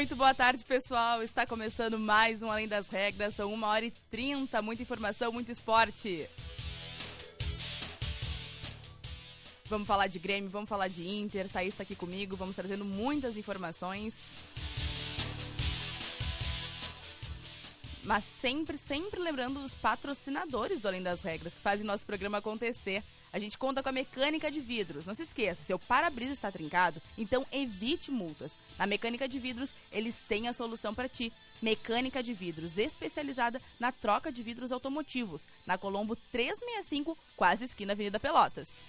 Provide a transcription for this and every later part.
Muito boa tarde, pessoal. Está começando mais um Além das Regras. São uma hora e trinta. Muita informação, muito esporte. Vamos falar de Grêmio, vamos falar de Inter. Thaís está aqui comigo. Vamos trazendo muitas informações. Mas sempre, sempre lembrando os patrocinadores do Além das Regras, que fazem nosso programa acontecer. A gente conta com a mecânica de vidros. Não se esqueça, seu para-brisa está trincado, então evite multas. Na mecânica de vidros, eles têm a solução para ti. Mecânica de vidros especializada na troca de vidros automotivos, na Colombo 365, quase esquina Avenida Pelotas.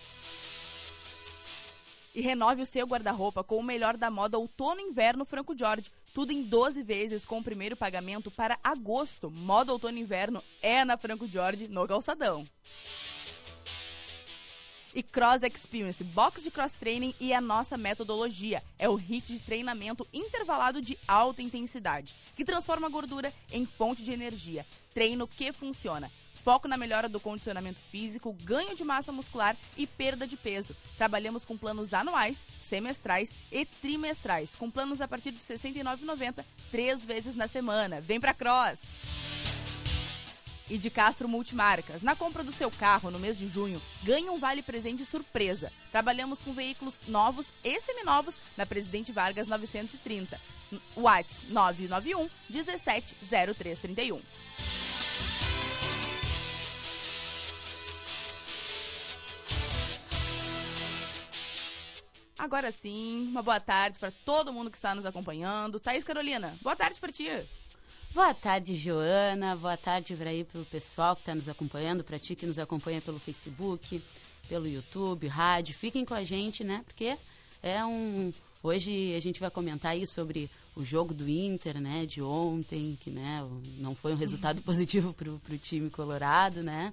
E renove o seu guarda-roupa com o melhor da moda outono e inverno Franco Jorge. Tudo em 12 vezes com o primeiro pagamento para agosto. Moda outono e inverno é na Franco Jorge, no Calçadão e Cross Experience, box de cross training e a nossa metodologia. É o HIT de treinamento intervalado de alta intensidade, que transforma a gordura em fonte de energia. Treino que funciona. Foco na melhora do condicionamento físico, ganho de massa muscular e perda de peso. Trabalhamos com planos anuais, semestrais e trimestrais, com planos a partir de R$ 69,90, três vezes na semana. Vem pra Cross! E de Castro Multimarcas. Na compra do seu carro no mês de junho, ganhe um vale presente surpresa. Trabalhamos com veículos novos e seminovos na Presidente Vargas 930. Whats 991 170331. Agora sim, uma boa tarde para todo mundo que está nos acompanhando. Thaís Carolina, boa tarde para ti. Boa tarde, Joana. Boa tarde para aí pessoal que está nos acompanhando, para ti que nos acompanha pelo Facebook, pelo YouTube, rádio. Fiquem com a gente, né? Porque é um hoje a gente vai comentar aí sobre o jogo do Inter, né, de ontem, que né, não foi um resultado positivo para o time colorado, né?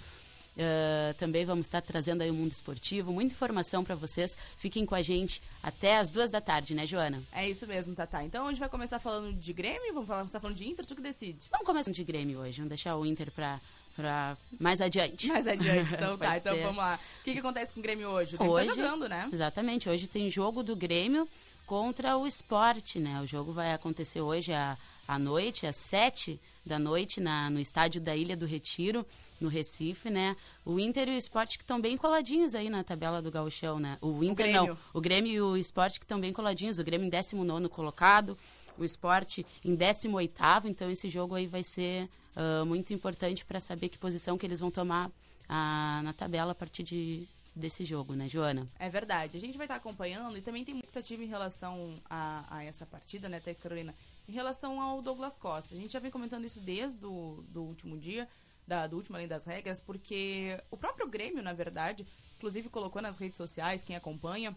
Uh, também vamos estar trazendo aí o mundo esportivo, muita informação para vocês. Fiquem com a gente até as duas da tarde, né, Joana? É isso mesmo, Tatá. Então a gente vai começar falando de Grêmio, vamos falar, começar falando de Inter, tu que decide. Vamos começar de Grêmio hoje, vamos deixar o Inter para para mais adiante. Mais adiante, então tá. Então vamos lá. O que, que acontece com o Grêmio hoje? O Grêmio hoje, tá jogando, né? Exatamente. Hoje tem jogo do Grêmio contra o esporte, né? O jogo vai acontecer hoje à, à noite, às sete da noite, na, no estádio da Ilha do Retiro, no Recife, né? O Inter e o esporte que estão bem coladinhos aí na tabela do gauchão, né? O Inter o não, o Grêmio e o esporte que estão bem coladinhos. O Grêmio em 19 colocado, o esporte em 18 então esse jogo aí vai ser uh, muito importante para saber que posição que eles vão tomar uh, na tabela a partir de, desse jogo, né, Joana? É verdade. A gente vai estar acompanhando e também tem muita expectativa em relação a, a essa partida, né, Thais Carolina? Em relação ao Douglas Costa. A gente já vem comentando isso desde o do último dia, da, do último Além das Regras, porque o próprio Grêmio, na verdade, inclusive colocou nas redes sociais, quem acompanha,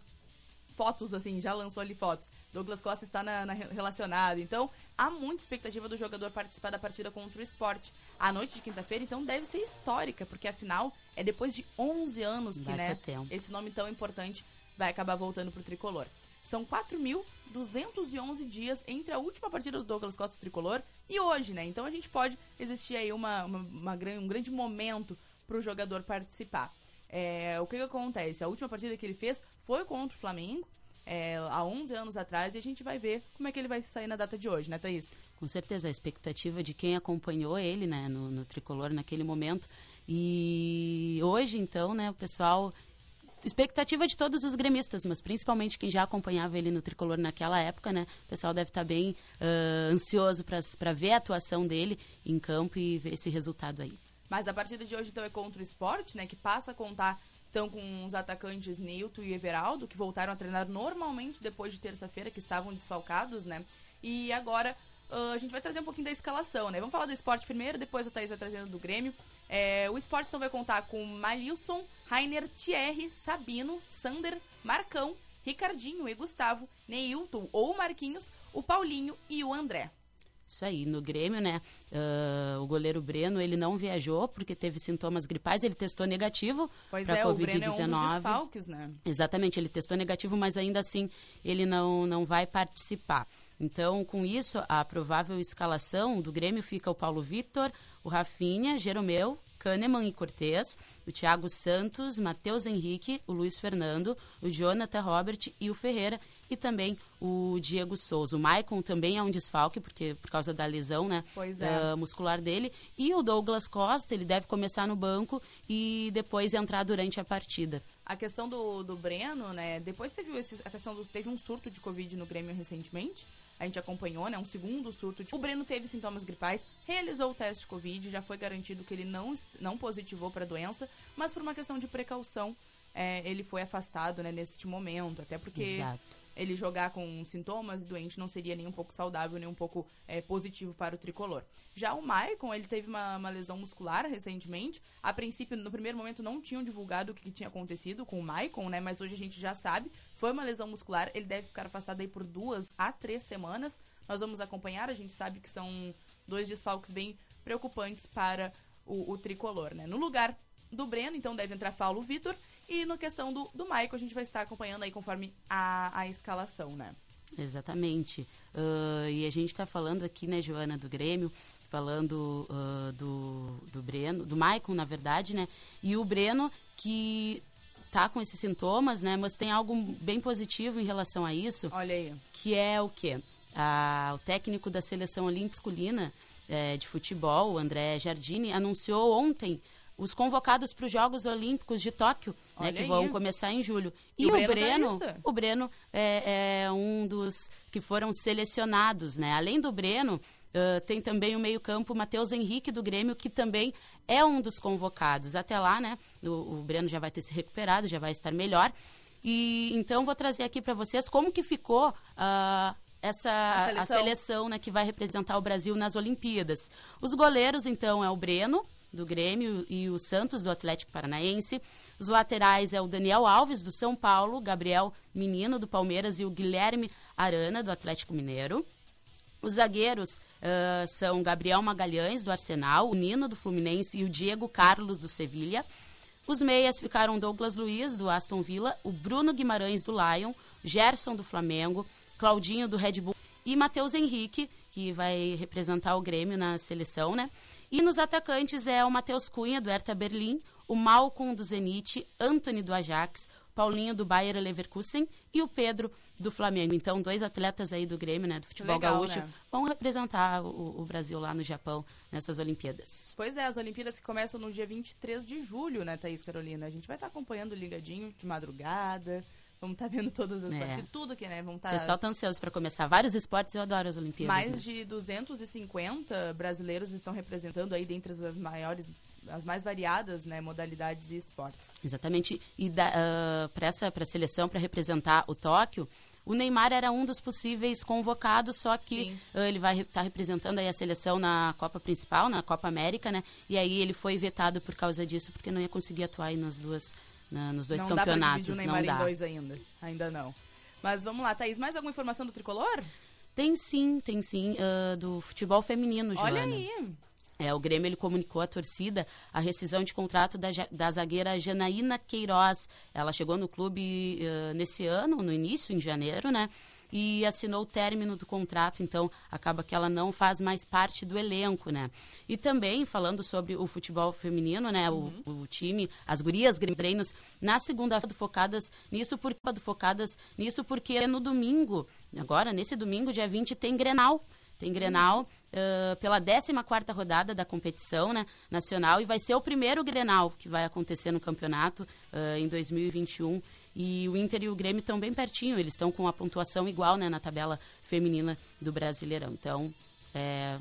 fotos, assim, já lançou ali fotos. Douglas Costa está na, na, relacionado. Então, há muita expectativa do jogador participar da partida contra o esporte. A noite de quinta-feira, então, deve ser histórica, porque afinal é depois de 11 anos que, né, esse nome tão importante vai acabar voltando para o tricolor. São 4.211 dias entre a última partida do Douglas Costa tricolor e hoje, né? Então a gente pode existir aí uma, uma, uma um grande momento para o jogador participar. É, o que, que acontece? A última partida que ele fez foi contra o Flamengo, é, há 11 anos atrás, e a gente vai ver como é que ele vai sair na data de hoje, né, Thaís? Com certeza, a expectativa de quem acompanhou ele, né, no, no tricolor naquele momento. E hoje, então, né, o pessoal expectativa de todos os gremistas, mas principalmente quem já acompanhava ele no tricolor naquela época, né? O pessoal deve estar bem uh, ansioso para ver a atuação dele em campo e ver esse resultado aí. Mas a partida de hoje, então, é contra o esporte, né? Que passa a contar, então, com os atacantes Nilton e Everaldo, que voltaram a treinar normalmente depois de terça-feira, que estavam desfalcados, né? E agora Uh, a gente vai trazer um pouquinho da escalação, né? Vamos falar do esporte primeiro, depois a Thaís vai trazendo do Grêmio. É, o esporte então vai contar com Malilson, Rainer, Thierry, Sabino, Sander, Marcão, Ricardinho e Gustavo, Neilton ou Marquinhos, o Paulinho e o André. Isso aí, no Grêmio, né? Uh, o goleiro Breno, ele não viajou porque teve sintomas gripais, ele testou negativo para Covid-19. O Breno é um desfalques, né? Exatamente, ele testou negativo, mas ainda assim ele não, não vai participar. Então, com isso, a provável escalação do Grêmio fica o Paulo Vitor, o Rafinha, Jeromeu, Kahneman e Cortez, o Thiago Santos, Matheus Henrique, o Luiz Fernando, o Jonathan Robert e o Ferreira e também o Diego Souza. O Maicon também é um desfalque porque por causa da lesão, né, é. uh, muscular dele e o Douglas Costa, ele deve começar no banco e depois entrar durante a partida. A questão do, do Breno, né, depois teve esse, a questão do, teve um surto de Covid no Grêmio recentemente, a gente acompanhou, né? Um segundo surto. De... O Breno teve sintomas gripais, realizou o teste de Covid, já foi garantido que ele não, não positivou para a doença, mas por uma questão de precaução, é, ele foi afastado, né, neste momento. Até porque Exato ele jogar com sintomas doente não seria nem um pouco saudável, nem um pouco é, positivo para o tricolor. Já o Maicon, ele teve uma, uma, lesão muscular recentemente. A princípio, no primeiro momento, não tinham divulgado o que, que, tinha acontecido com o Maicon, né? Mas hoje a gente já sabe. Foi uma lesão muscular, ele deve ficar afastado aí por duas a três semanas. Nós vamos acompanhar, a gente sabe que são dois desfalques bem preocupantes para o, o tricolor, né? No lugar do Breno, então deve entrar Paulo Vitor. E no questão do, do Michael, a gente vai estar acompanhando aí conforme a, a escalação, né? Exatamente. Uh, e a gente está falando aqui, né, Joana, do Grêmio, falando uh, do, do Breno, do Maicon, na verdade, né? E o Breno, que tá com esses sintomas, né? Mas tem algo bem positivo em relação a isso. Olha aí. Que é o quê? Ah, o técnico da seleção olímpica masculina é, de futebol, o André Jardini, anunciou ontem os convocados para os Jogos Olímpicos de Tóquio, né, que vão começar em julho. E, e o, Breno, tá o Breno é, é, um dos que foram selecionados, né? Além do Breno, uh, tem também o meio-campo Matheus Henrique do Grêmio, que também é um dos convocados. Até lá, né? O, o Breno já vai ter se recuperado, já vai estar melhor. E então vou trazer aqui para vocês como que ficou uh, essa a seleção, a seleção né, que vai representar o Brasil nas Olimpíadas. Os goleiros, então, é o Breno, do Grêmio e o Santos do Atlético Paranaense. Os laterais é o Daniel Alves do São Paulo, Gabriel Menino do Palmeiras e o Guilherme Arana do Atlético Mineiro. Os zagueiros uh, são Gabriel Magalhães do Arsenal, o Nino do Fluminense e o Diego Carlos do Sevilha. Os meias ficaram Douglas Luiz do Aston Villa, o Bruno Guimarães do Lyon, Gerson do Flamengo, Claudinho do Red Bull e Matheus Henrique, que vai representar o Grêmio na seleção, né? E nos atacantes é o Matheus Cunha, do Hertha Berlim, o Malcom, do Zenit, Anthony, do Ajax, Paulinho, do Bayer Leverkusen e o Pedro, do Flamengo. Então, dois atletas aí do Grêmio, né, do futebol Legal, gaúcho, né? vão representar o, o, Brasil lá no Japão, nessas Olimpíadas. Pois é, as Olimpíadas que começam no dia 23 de julho, né, Thaís Carolina? A gente vai estar acompanhando ligadinho de madrugada, Vamos estar tá vendo todas as é. partidas, tudo que, né? Vamos tá... O pessoal tá ansioso para começar. Vários esportes, eu adoro as Olimpíadas. Mais né? de 250 brasileiros estão representando aí dentre as maiores, as mais variadas, né, modalidades e esportes. Exatamente. E uh, ah, para essa pra seleção, para representar o Tóquio, o Neymar era um dos possíveis convocados, só que uh, ele vai estar tá representando aí a seleção na Copa principal, na Copa América, né? E aí ele foi vetado por causa disso, porque não ia conseguir atuar aí nas duas na, nos dois não campeonatos. Dá pra o Neymar não dá. em dois ainda. Ainda não. Mas vamos lá, Thaís, mais alguma informação do tricolor? Tem sim, tem sim, uh, do futebol feminino, Joana. Olha aí. É, o Grêmio ele comunicou à torcida a rescisão de contrato da, da zagueira Janaína Queiroz. Ela chegou no clube uh, nesse ano, no início, em janeiro, né? E assinou o término do contrato, então acaba que ela não faz mais parte do elenco, né? E também falando sobre o futebol feminino, né? Uhum. O, o, time, as gurias treinos na segunda-feira focadas nisso porque focadas nisso porque no domingo, agora nesse domingo, dia 20, tem Grenal tem Grenal uh, pela 14 rodada da competição né, nacional e vai ser o primeiro Grenal que vai acontecer no campeonato uh, em 2021. E o Inter e o Grêmio estão bem pertinho, eles estão com a pontuação igual né, na tabela feminina do Brasileirão. Então, é,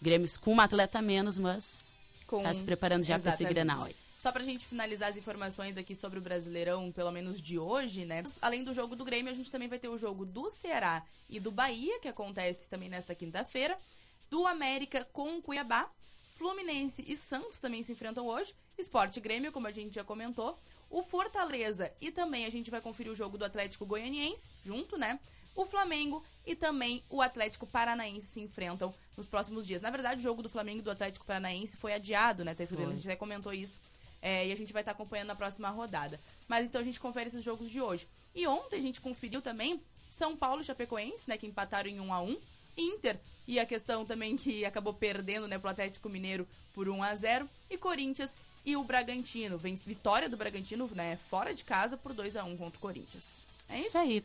Grêmio com uma atleta menos, mas está se preparando já para esse Grenal. Aí. Só pra gente finalizar as informações aqui sobre o Brasileirão, pelo menos de hoje, né? Além do jogo do Grêmio, a gente também vai ter o jogo do Ceará e do Bahia, que acontece também nesta quinta-feira. Do América com o Cuiabá. Fluminense e Santos também se enfrentam hoje. Esporte Grêmio, como a gente já comentou. O Fortaleza e também a gente vai conferir o jogo do Atlético Goianiense, junto, né? O Flamengo e também o Atlético Paranaense se enfrentam nos próximos dias. Na verdade, o jogo do Flamengo e do Atlético Paranaense foi adiado, né, Thaís? A gente até comentou isso é, e a gente vai estar acompanhando na próxima rodada. Mas então a gente confere esses jogos de hoje. E ontem a gente conferiu também São Paulo e Chapecoense, né? Que empataram em 1 a 1 Inter e a questão também que acabou perdendo, né, pro Atlético Mineiro por 1 a 0 E Corinthians e o Bragantino. Vem vitória do Bragantino, né? Fora de casa por 2 a 1 contra o Corinthians. É isso? Isso aí.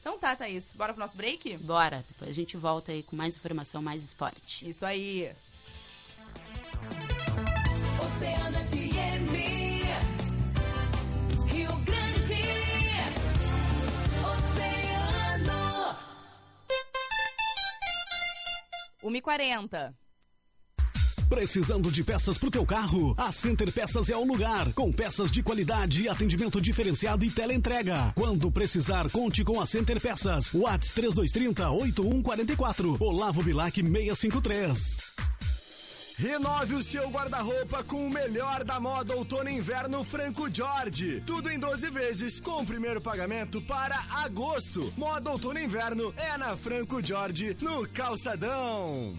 Então tá, Thaís. Bora pro nosso break? Bora. Depois a gente volta aí com mais informação, mais esporte. Isso aí. Oceano FM. Rio Grande. Oceano. 1h40. Precisando de peças pro teu carro? A Center Peças é o lugar, com peças de qualidade, atendimento diferenciado e teleentrega. Quando precisar, conte com a Center Peças. Whats 3230 8144. Olavo Bilac 653. Renove o seu guarda-roupa com o melhor da moda outono e inverno Franco Jorge. Tudo em 12 vezes, com o primeiro pagamento para agosto. Moda outono e inverno é na Franco Jorge, no Calçadão.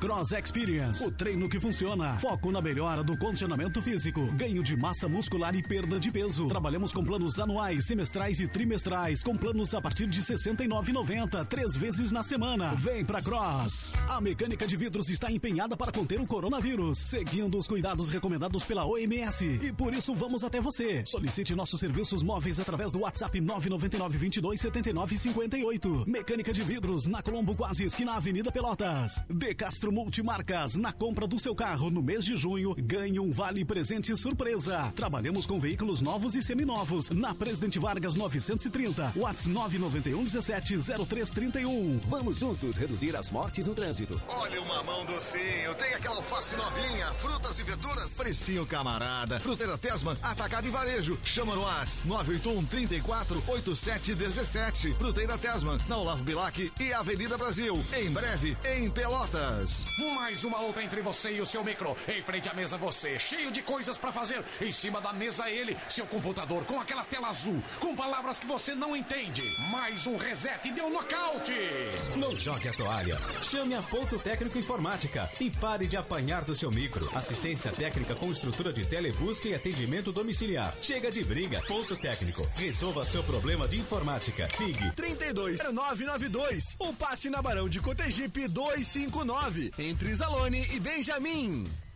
Cross Experience, o treino que funciona. Foco na melhora do condicionamento físico, ganho de massa muscular e perda de peso. Trabalhamos com planos anuais, semestrais e trimestrais, com planos a partir de R$ 69,90, três vezes na semana. Vem pra Cross. A mecânica de vidros está empenhada para conter o coronavírus, seguindo os cuidados recomendados pela OMS. E por isso vamos até você. Solicite nossos serviços móveis através do WhatsApp 999 22 79 58. Mecânica de vidros na Colombo Quase, esquina Avenida Pelotas. De Castro Multimarcas, na compra do seu carro no mês de junho, ganhe um vale presente surpresa. Trabalhamos com veículos novos e seminovos. Na Presidente Vargas 930, Whats 991 17 0331. Vamos juntos reduzir as mortes no trânsito. Olha o mamão docinho, tem aquela alface novinha, frutas e verduras, precinho camarada. Fruteira Tesman, atacado e varejo. Chama no Whats 981 34 87 17. Fruteira Tesman, na Olavo Bilac e Avenida Brasil. Em breve, em Pelotas. Mais uma luta entre você e o seu micro. Em frente à mesa você, cheio de coisas pra fazer. Em cima da mesa ele, seu computador com aquela tela azul, com palavras que você não entende. Mais um reset e deu nocaute. Não jogue a toalha. Chame a Ponto Técnico Informática e pare de apanhar do seu micro. Assistência técnica com estrutura de telebusca e atendimento domiciliar. Chega de briga. Ponto Técnico. Resolva seu problema de informática. Ligue 320992 ou passe na Barão de Cotegipe 259 entre Zalone e Benjamin.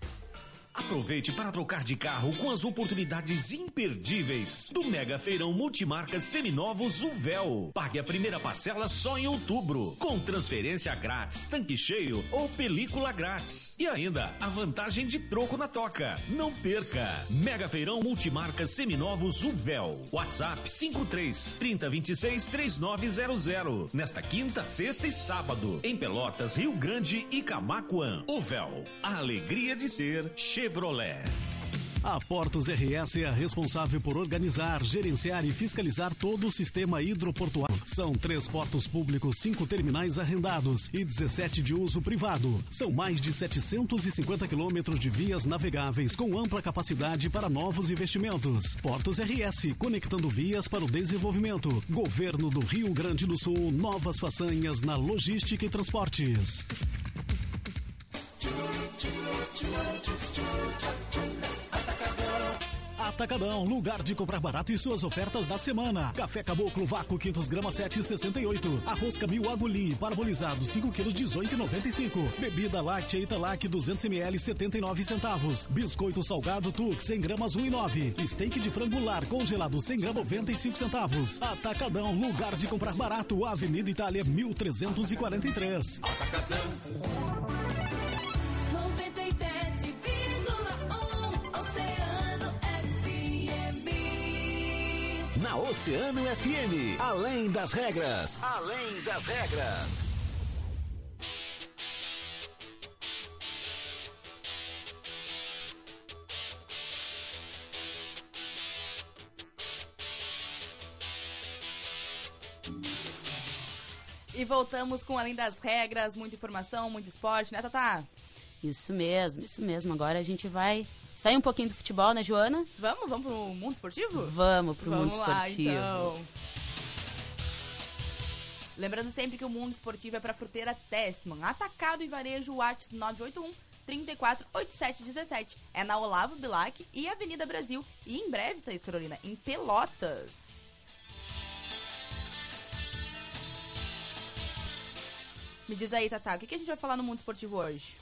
Aproveite para trocar de carro com as oportunidades imperdíveis do Mega Feirão Multimarcas Seminovos Uvel. Pague a primeira parcela só em outubro, com transferência grátis, tanque cheio ou película grátis. E ainda a vantagem de troco na toca. Não perca! Mega Feirão Multimarcas Seminovos Uvel. WhatsApp 53 3026 3900. Nesta quinta, sexta e sábado, em Pelotas, Rio Grande e Camacuã. Uvel. A alegria de ser Chevrolet. A Portos RS é responsável por organizar, gerenciar e fiscalizar todo o sistema hidroportuário. São três portos públicos, cinco terminais arrendados e 17 de uso privado. São mais de 750 quilômetros de vias navegáveis com ampla capacidade para novos investimentos. Portos RS, conectando vias para o desenvolvimento. Governo do Rio Grande do Sul, novas façanhas na logística e transportes. Atacadão, lugar de comprar barato e suas ofertas da semana. Café Caboclo Vácuo 500 gramas 7,68. Arroz Camil Aguli parabolizado 5 quilos 18,95. Bebida láctea Italac 200 ml 79 centavos. Biscoito salgado Tux 100 gramas 1,9. Steak de frango lar congelado 100 gramas 95 centavos. Atacadão, lugar de comprar barato. Avenida Itália 1343. Atacadão. Oceano FM. Além das regras. Além das regras. E voltamos com Além das Regras, muita informação, muito esporte, né, Tata? Isso mesmo, isso mesmo. Agora a gente vai sair um pouquinho do futebol, né, Joana? Vamos, vamos pro mundo esportivo? Vamos pro Vamos mundo lá, esportivo. então. Lembrando sempre que o mundo esportivo é para Fruteira Tessman. Atacado e varejo Whats 981 34 87 17. É na Olavo Bilac e Avenida Brasil. E em breve, Thaís Carolina, em Pelotas. Me diz aí, Tatá, o que a gente vai falar no mundo esportivo hoje?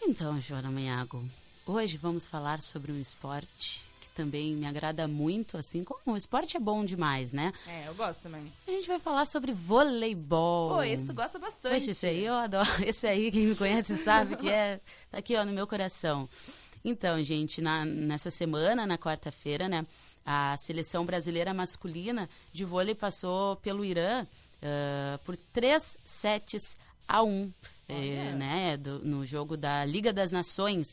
Então, Joana Manhago, hoje vamos falar sobre um esporte que também me agrada muito, assim como o esporte é bom demais, né? É, eu gosto também. A gente vai falar sobre voleibol. Pô, esse tu gosta bastante. Poxa, esse aí eu adoro. Esse aí, quem me conhece sabe que é. Tá aqui, ó, no meu coração. Então, gente, na- nessa semana, na quarta-feira, né, a seleção brasileira masculina de vôlei passou pelo Irã ah, por três sets a um. eh, né, do- no jogo da Liga das Nações,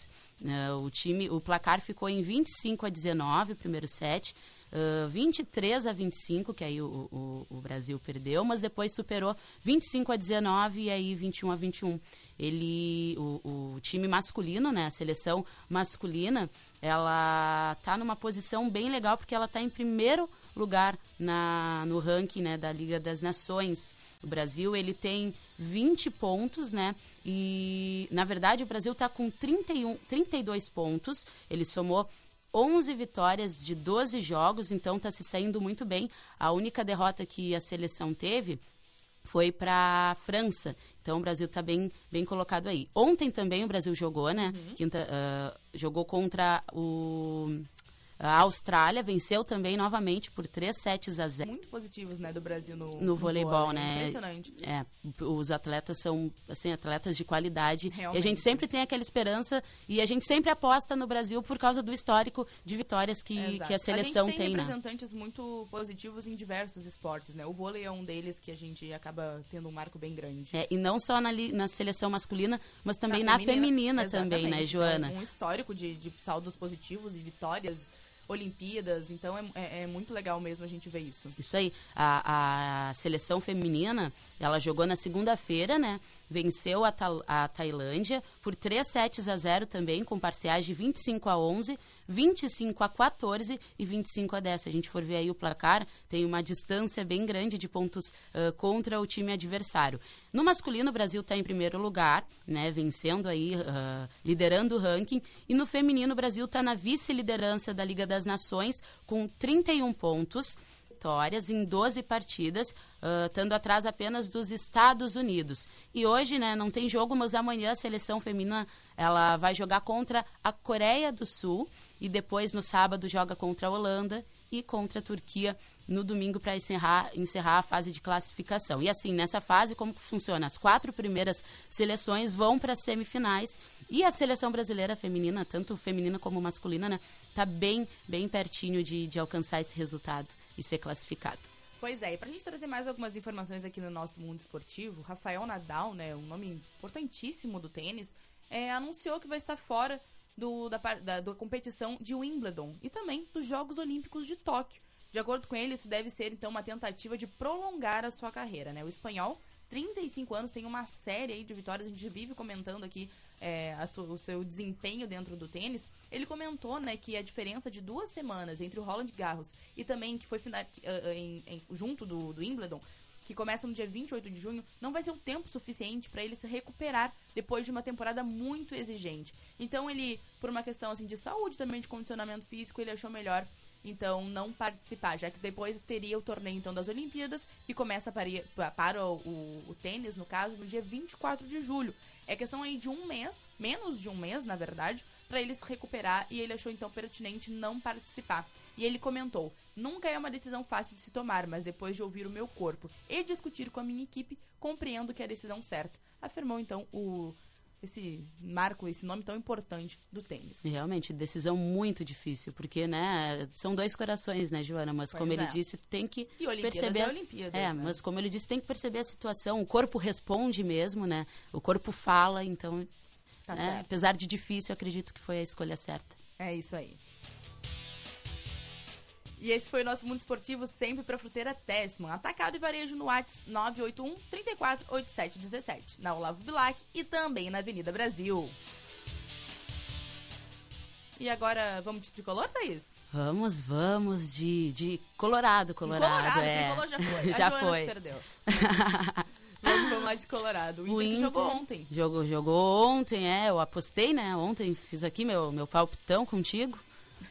Ah, o time, o placar ficou em 25 a 19, o primeiro set, ah, 23 a 25, que aí o, o- o Brasil perdeu, mas depois superou 25 a 19 e aí 21 a 21. Ele, o, o time masculino, né, a seleção masculina, ela tá numa posição bem legal porque ela tá em primeiro lugar na, no ranking né, da Liga das Nações. O Brasil ele tem 20 pontos, né? E na verdade o Brasil está com 31, 32 pontos. Ele somou 11 vitórias de 12 jogos, então está se saindo muito bem. A única derrota que a seleção teve foi para França. Então o Brasil está bem, bem colocado aí. Ontem também o Brasil jogou, né? Quinta, ah, jogou contra o a Austrália, venceu também novamente por 3 sets a 0 Muito positivos, né, do Brasil no, no voleibol, vôlei. né? Impressionante. É, os atletas são assim atletas de qualidade e a Realmente. gente sempre tem aquela esperança e a gente sempre aposta no Brasil por causa do histórico de vitórias que, Exato. que a seleção gente tem, tem, né? representantes muito positivos em diversos esportes, né? O vôlei é um deles que a gente acaba tendo um marco bem grande. É, e não só na, na seleção masculina, mas também na, feminina, também, né, exatamente. Joana? Então, um histórico de, de saldos positivos e vitórias, Olimpíadas, então é, é- é muito legal mesmo a gente ver isso. Isso aí. A, a seleção feminina, ela jogou na segunda-feira, né? Venceu a, a Tailândia por 3 sets a 0 também, com parciais de 25 a 11, 25 a 14 e 25 a 10. Se a gente for ver aí o placar, tem uma distância bem grande de pontos ah, contra o time adversário. No masculino, o Brasil está em primeiro lugar, né? Vencendo aí, ah, liderando o ranking. E no feminino, o Brasil está na vice-liderança da Liga das Nações, com 31 pontos vitórias em 12 partidas, ah, estando atrás apenas dos Estados Unidos. E hoje, né, não tem jogo, mas amanhã a seleção feminina ela vai jogar contra a Coreia do Sul e depois no sábado joga contra a Holanda e contra a Turquia no domingo para encerrar, encerrar a fase de classificação. E assim, nessa fase, como que funciona? As quatro primeiras seleções vão para as semifinais e a seleção brasileira feminina, tanto feminina como masculina, né, tá bem, bem pertinho de, de alcançar esse resultado e ser classificado. Pois é, e pra gente trazer mais algumas informações aqui no nosso mundo esportivo, Rafael Nadal, né, um nome importantíssimo do tênis, é, anunciou que vai estar fora do, da, da, da competição de Wimbledon e também dos Jogos Olímpicos de Tóquio. De acordo com ele, isso deve ser então uma tentativa de prolongar a sua carreira, né? O espanhol, 35 anos, tem uma série de vitórias, a gente vive comentando aqui é, su- o seu desempenho dentro do tênis. Ele comentou, né, que a diferença de duas semanas entre o Roland Garros e também que foi fina- eh, eh, em- em- junto do, do Wimbledon, que começa no dia 28 de junho, não vai ser o tempo suficiente para ele se recuperar depois de uma temporada muito exigente. Então ele, por uma questão assim de saúde também de condicionamento físico, ele achou melhor então não participar, já que depois teria o torneio então das Olimpíadas, que começa para, pa- para o, o- o tênis, no caso, no dia 24 de julho. É questão aí de um mês, menos de um mês, na verdade, para ele se recuperar e ele achou então pertinente não participar. E ele comentou: Nunca é uma decisão fácil de se tomar, mas depois de ouvir o meu corpo e discutir com a minha equipe, compreendo que é a decisão certa. Afirmou então o esse marco, esse nome tão importante do tênis. Realmente, decisão muito difícil, porque, né, são dois corações, né, Joana? Mas como Pois ele é. disse, tem que E Olimpíadas perceber. é Olimpíadas, é, né? mas como ele disse, tem que perceber a situação. O corpo responde mesmo, né? O corpo fala, então, Tá né, apesar de difícil, acredito que foi a escolha certa. É isso aí. E esse foi o nosso Mundo Esportivo, sempre pra Fruteira Tessman. Atacado e varejo no Whats 981 34 87 17, na Olavo Bilac e também na Avenida Brasil. E agora, vamos de tricolor, Thaís? Vamos, vamos de, de Colorado, Colorado. Colorado, é. tricolor já foi. já foi. perdeu. vamos, vamos lá de Colorado. O Inter, que jogou ontem. Jogou, jogou ontem, é. Eu apostei, né? Ontem fiz aqui meu, meu palpitão contigo.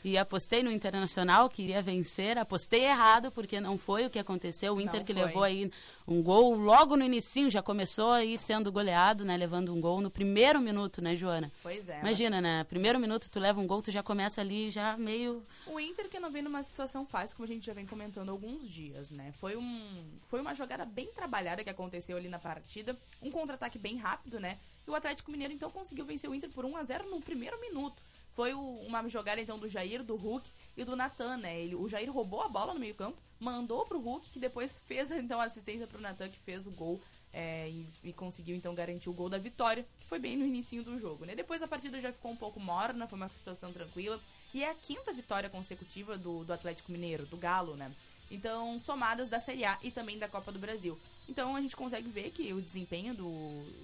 E apostei no Internacional, queria vencer. Apostei errado, porque não foi o que aconteceu. O Inter Não que foi. levou aí um gol logo no inicinho, já começou aí sendo goleado, né? Levando um gol no primeiro minuto, né, Joana? Pois é. Imagina, né? Primeiro minuto tu leva um gol, tu já começa ali já meio... O Inter que não vem numa situação fácil, como a gente já vem comentando há alguns dias, né? Foi, um, foi uma jogada bem trabalhada que aconteceu ali na partida. Um contra-ataque bem rápido, né? E o Atlético Mineiro então conseguiu vencer o Inter por 1 a 0 no primeiro minuto. Foi o- uma jogada então do Jair, do Hulk e do Natan, né? Ele, o Jair roubou a bola no meio-campo, mandou pro Hulk, que depois fez então a assistência pro Natan, que fez o gol é, e, e conseguiu então garantir o gol da vitória, que foi bem no início do jogo, né? Depois a partida já ficou um pouco morna, foi uma situação tranquila. E é a quinta vitória consecutiva do, do Atlético Mineiro, do Galo, né? Então, somadas da Série A e também da Copa do Brasil. Então a gente consegue ver que o desempenho do,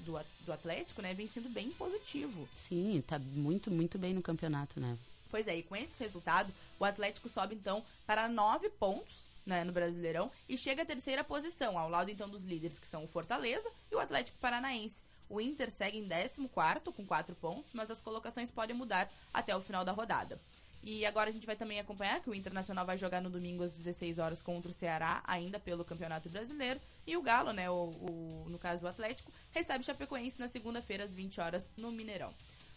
do, do Atlético, né, vem sendo bem positivo. Sim, tá muito, muito bem no campeonato, né? Pois é, e com esse resultado, o Atlético sobe então para nove pontos né, no Brasileirão e chega à terceira posição, ao lado então dos líderes que são o Fortaleza e o Atlético Paranaense. O Inter segue em 14 com quatro pontos, mas as colocações podem mudar até o final da rodada. E agora a gente vai também acompanhar que o Internacional vai jogar no domingo às 16 horas contra o Ceará, ainda pelo Campeonato Brasileiro. E o Galo, né, o, o- no caso o Atlético, recebe o Chapecoense na segunda-feira às 20 horas no Mineirão.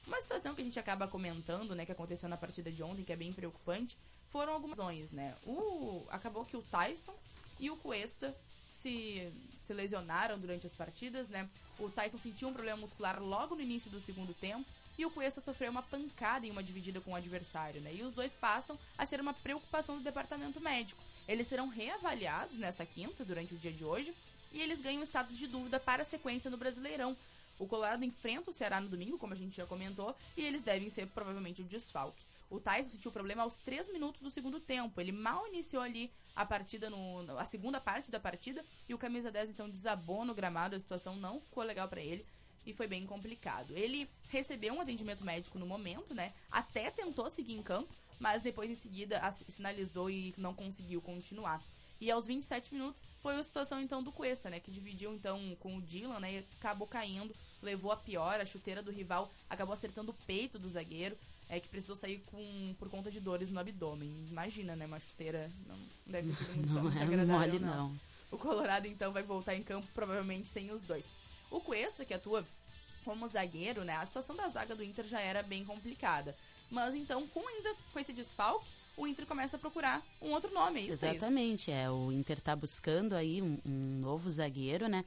Uma situação que a gente acaba comentando, né, que aconteceu na partida de ontem, que é bem preocupante, foram algumas razões, né? O, acabou que o Tyson e o Cuesta se, se lesionaram durante as partidas, né? O Tyson sentiu um problema muscular logo no início do segundo tempo e o Cuesta sofreu uma pancada em uma dividida com o adversário, né? E os dois passam a ser uma preocupação do departamento médico. Eles serão reavaliados nesta quinta, durante o dia de hoje, e eles ganham status de dúvida para a sequência no Brasileirão. O Colorado enfrenta o Ceará no domingo, como a gente já comentou, e eles devem ser provavelmente o desfalque. O Tyson sentiu problema aos 3 minutos do segundo tempo. Ele mal iniciou ali a partida, no, a segunda parte da partida, e o camisa 10 então desabou no gramado. A situação não ficou legal para ele e foi bem complicado. Ele recebeu um atendimento médico no momento, né? Até tentou seguir em campo, mas depois em seguida sinalizou e não conseguiu continuar. E aos 27 minutos foi a situação então do Cuesta, né? Que dividiu então com o Dylan, né? E acabou caindo, levou a pior, a chuteira do rival acabou acertando o peito do zagueiro, é, que precisou sair com, por conta de dores no abdômen. Imagina, né? Uma chuteira não deve ter sido muito, Não muito é agradável, mole, não. O Colorado então vai voltar em campo provavelmente sem os dois. O Cuesta, que atua como zagueiro, né? A situação da zaga do Inter já era bem complicada. Mas então, com ainda com esse desfalque, o Inter começa a procurar um outro nome, é isso? Thaís? Exatamente, é. O Inter tá buscando aí um, um novo zagueiro, né?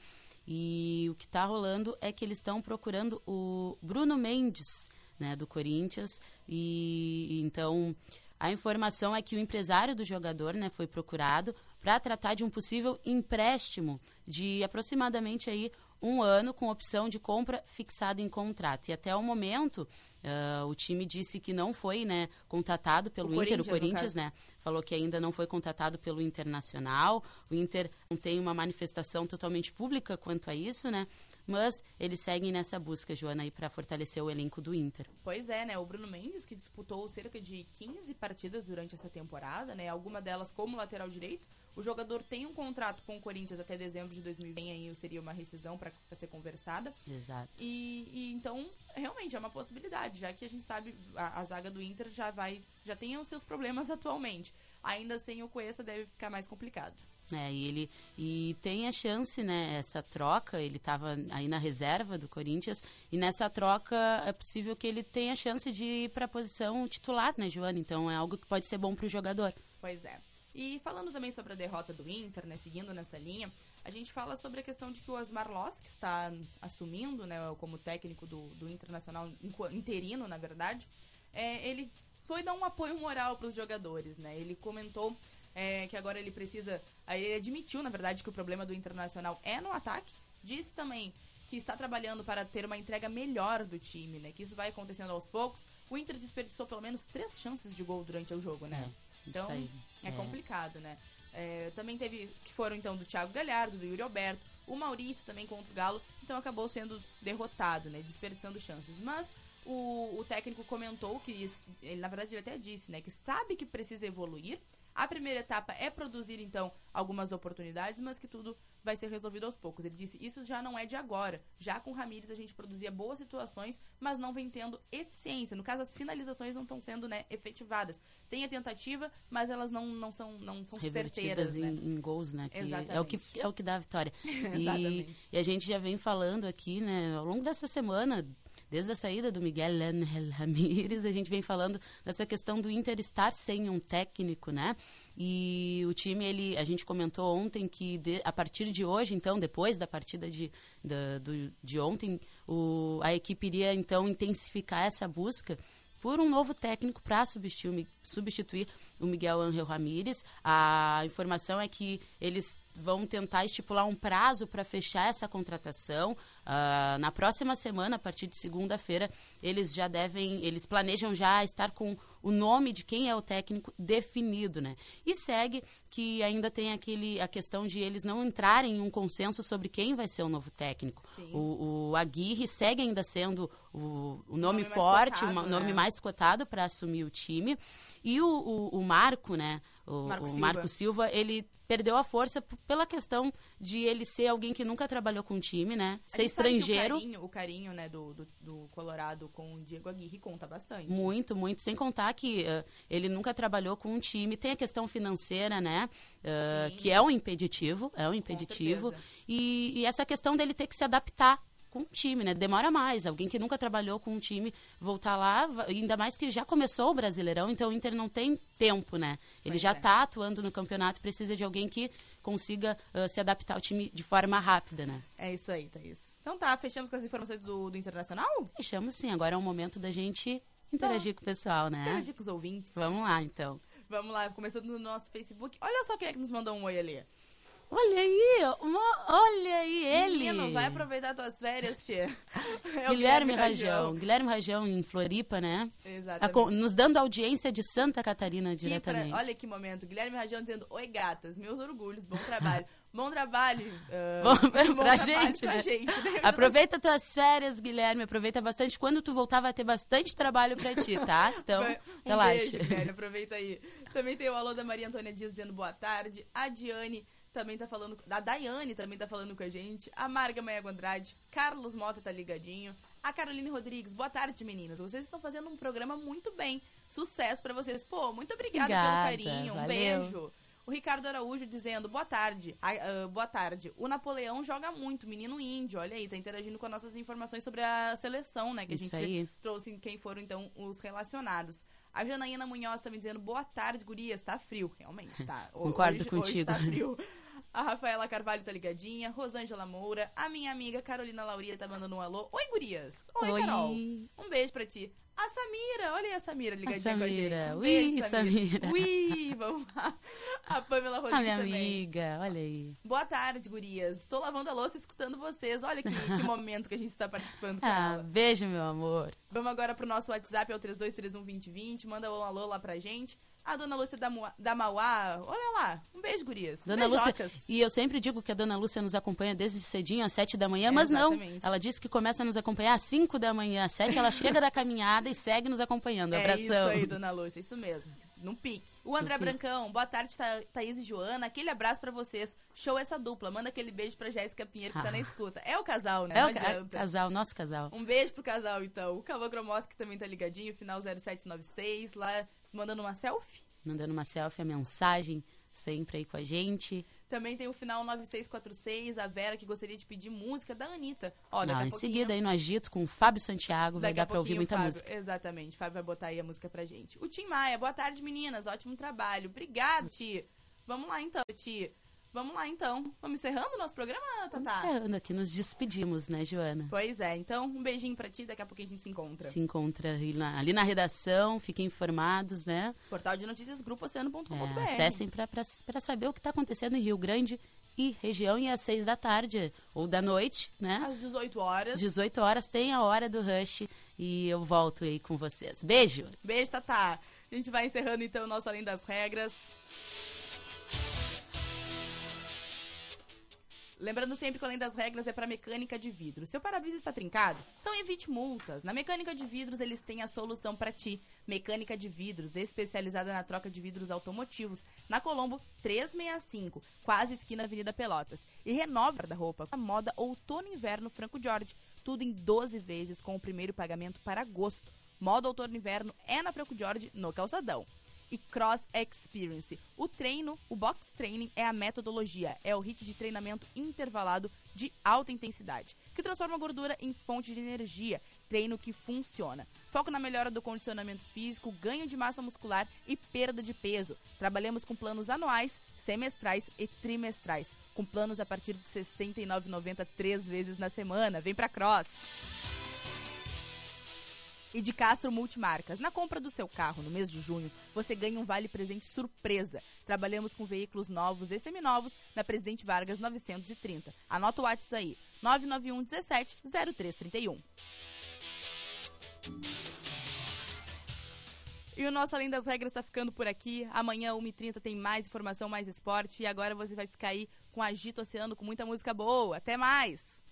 E o que tá rolando é que eles estão procurando o Bruno Mendes, né, do Corinthians. E então a informação é que o empresário do jogador, né, foi procurado para tratar de um possível empréstimo de aproximadamente aí um ano com opção de compra fixada em contrato. E até o momento, ah, o time disse que não foi né, contatado pelo O Inter, o Corinthians, no Corinthians, né? Falou que ainda não foi contatado pelo Internacional. O Inter não tem uma manifestação totalmente pública quanto a isso, né? Mas eles seguem nessa busca, Joana, aí para fortalecer o elenco do Inter. Pois é, né? O Bruno Mendes, que disputou cerca de 15 partidas durante essa temporada, né? Alguma delas como lateral direito. O jogador tem um contrato com o Corinthians até dezembro de 2020, aí seria uma rescisão para ser conversada. Exato. E, e então, realmente, é uma possibilidade, já que a gente sabe, a, a zaga do Inter já vai, já tem os seus problemas atualmente. Ainda sem o Cuesta deve ficar mais complicado. É, e ele e tem a chance, né, essa troca, ele estava aí na reserva do Corinthians, e nessa troca é possível que ele tenha a chance de ir para a posição titular, né, Joana? Então é algo que pode ser bom para o jogador. Pois é. E falando também sobre a derrota do Inter, né, seguindo nessa linha, a gente fala sobre a questão de que o Osmar Loss, que está assumindo, né, como técnico do, do Internacional, interino, na verdade, é, ele foi dar um apoio moral para os jogadores, né? Ele comentou é, que agora ele precisa, ele admitiu, na verdade, que o problema do Internacional é no ataque, disse também que está trabalhando para ter uma entrega melhor do time, né? Que isso vai acontecendo aos poucos. O Inter desperdiçou pelo menos três chances de gol durante o jogo, né? Então, Isso aí. é, É. complicado, né? É, também teve que foram então do Thiago Galhardo, do Yuri Alberto, o Maurício também contra o Galo, então acabou sendo derrotado, né? Desperdiçando chances. Mas o, o técnico comentou que, ele, na verdade, ele até disse, né? Que sabe que precisa evoluir. A primeira etapa é produzir, então, algumas oportunidades, mas que tudo vai ser resolvido aos poucos. Ele disse, isso já não é de agora. Já com o Ramires a gente produzia boas situações, mas não vem tendo eficiência. No caso, as finalizações não estão sendo, né, efetivadas. Tem a tentativa, mas elas não, não são, não são revertidas certeiras, em, né? em gols, né? Que é o que Exatamente. é o que dá a vitória. E, Exatamente. e a gente já vem falando aqui, né, ao longo dessa semana, desde a saída do Miguel Ángel Ramírez, a gente vem falando dessa questão do Inter estar sem um técnico, né? E o time, ele, a gente comentou ontem que de- a partir de hoje, então, depois da partida de, da- do- de ontem, o, a equipe iria então intensificar essa busca por um novo técnico para substituir, substituir o Miguel Ángel Ramírez. A informação é que eles vão tentar estipular um prazo para fechar essa contratação. Ah, na próxima semana, a partir de segunda-feira, eles já devem, eles planejam já estar com o nome de quem é o técnico definido, né? E segue que ainda tem aquele a questão de eles não entrarem em um consenso sobre quem vai ser o novo técnico. O, o Aguirre segue ainda sendo o, o nome, nome forte, o nome né? mais cotado para assumir o time. E o, o, o Marco, né? O Marco o Silva. Marco Silva, ele perdeu a força pela questão de ele ser alguém que nunca trabalhou com time, né? A Ser estrangeiro. O carinho, o carinho né, do, do, do Colorado com o Diego Aguirre conta bastante. Muito, muito. Sem contar que eh, ele nunca trabalhou com um time. Tem a questão financeira, né? Sim. que é um impeditivo. É um impeditivo. E, e essa questão dele ter que se adaptar com o time, né? Demora mais. Alguém que nunca trabalhou com um time voltar lá, ainda mais que já começou o Brasileirão, então o Inter não tem tempo, né? Ele Pois já é. tá atuando no campeonato, precisa de alguém que consiga eh, se adaptar ao time de forma rápida, né? É isso aí, Thaís. Então tá, fechamos com as informações do, do Internacional? Fechamos sim, agora é o momento da gente interagir com o pessoal, né? Interagir com os ouvintes. Vamos lá, então. Vamos lá, começando no nosso Facebook. Olha só quem é que nos mandou um oi ali. Olha aí, uma- olha aí ele. Menino, vai aproveitar tuas férias, tia. É Guilherme Rajão. Guilherme Rajão em Floripa, né? Exatamente. A Nos dando audiência de Santa Catarina Que pra- diretamente. olha que momento. Guilherme Rajão dizendo: Oi, gatas, meus orgulhos, bom trabalho. bom trabalho. ah, Bom, pra, bom pra trabalho gente, pra né? gente. né? Aproveita tuas férias, Guilherme. Aproveita bastante. Quando tu voltar, vai ter bastante trabalho pra ti, tá? Então, um relaxa. beijo, Guilherme, aproveita aí. Também tem o alô da Maria Antônia Dias dizendo boa tarde. A Diane também tá falando. A Daiane também tá falando com a gente. A Marga Maia Andrade. Carlos Mota tá ligadinho. A Caroline Rodrigues, boa tarde, meninas. Vocês estão fazendo um programa muito bem. Sucesso pra vocês. Pô, muito obrigada, Obrigada, pelo carinho. Um valeu. beijo. O Ricardo Araújo dizendo, boa tarde. Ah, ah, boa tarde. O Napoleão joga muito, menino índio. Olha aí, tá interagindo com as nossas informações sobre a seleção, né? Que Isso a gente aí. trouxe quem foram, então, os relacionados. A Janaína Munhoz tá me dizendo, boa tarde, gurias. Tá frio, realmente, tá. Concordo hoje, Hoje contigo. tá frio. A Rafaela Carvalho tá ligadinha. Rosângela Moura. A minha amiga Carolina Lauria tá mandando um alô. Oi, gurias. Oi, Oi. Carol. Um beijo pra ti. A Samira, olha aí a Samira ligadinha com a Samira. gente. Um Ui, beijo, Samira. Samira. Ui, vamos lá. A Pamela A Rodrigues minha também. amiga, olha aí. Boa tarde, gurias. Estou lavando a louça escutando vocês. Olha que, que momento que a gente está participando com Ah, ela. beijo, meu amor. Vamos agora pro nosso WhatsApp, é o 32312020. Manda um alô lá pra gente. A dona Lúcia da, Mua- da Mauá, olha lá. Um beijo, gurias. Dona Lúcia, Beijocas. e eu sempre digo que a Dona Lúcia nos acompanha desde cedinho, às sete da manhã, mas não. Exatamente. Ela disse que começa a nos acompanhar às cinco da manhã, às sete ela chega da caminhada e segue nos acompanhando. É Abração. isso aí, dona Lúcia, isso mesmo. Num pique. O André. Brancão, boa tarde, Tha- Thaís e Joana. Aquele abraço pra vocês. Show essa dupla. Manda aquele beijo pra Jéssica Pinheiro que tá na escuta. É o casal, né? É Não o ca- casal, nosso casal. Um beijo pro casal, então. O Cavô Cromoski também tá ligadinho, final 0796, lá mandando uma selfie. Mandando uma selfie, a mensagem, sempre aí com a gente. Também tem o final 9646, a Vera que gostaria de pedir música da Anitta. Ó, Ah, em pouquinho- seguida aí no Agito com o Fábio Santiago, vai dar pra ouvir muita Fábio, música. Exatamente. O Fábio vai botar aí a música pra gente. O Tim Maia, boa tarde, meninas. Ótimo trabalho. Obrigado, Ti. Vamos lá então, Ti. Vamos lá então. Vamos encerrando o nosso programa, Tatá? Encerrando aqui, nos despedimos, né, Joana? Pois é. Então, um beijinho pra ti. Daqui a pouquinho a gente se encontra. Se encontra ali na, ali na redação, fiquem informados, né? Portal de notícias, grupooceano.com.br. É, acessem para saber o que está acontecendo em Rio Grande e região e às 6 da tarde ou da noite, né? Às 18 horas. 18 horas tem a hora do Rush e eu volto aí com vocês. Beijo! Beijo, Tatá. A gente vai encerrando então o nosso Além das Regras. Lembrando sempre que Além das Regras é para mecânica de vidro. Seu para-brisa está trincado? Então evite multas. Na Mecânica de Vidros eles têm a solução para ti. Mecânica de Vidros, especializada na troca de vidros automotivos. Na Colombo 365, quase esquina Avenida Pelotas. E renova da roupa a moda outono inverno Franco Jorge. Tudo em 12 vezes com o primeiro pagamento para agosto. Moda outono inverno é na Franco Jorge, no Calçadão e Cross Experience. O treino, o box training é a metodologia, é o hit de treinamento intervalado de alta intensidade, que transforma a gordura em fonte de energia, treino que funciona. Foco na melhora do condicionamento físico, ganho de massa muscular e perda de peso. Trabalhamos com planos anuais, semestrais e trimestrais, com planos a partir de R$ 69,90 três vezes na semana. Vem pra Cross! E de Castro Multimarcas. Na compra do seu carro no mês de junho, você ganha um vale presente surpresa. Trabalhamos com veículos novos e seminovos na Presidente Vargas 930. Anota o WhatsApp aí: 991 17 0331. E o nosso Além das Regras está ficando por aqui. Amanhã, 1h30, tem mais informação, mais esporte. E agora você vai ficar aí com Agito Oceano, com muita música boa. Até mais!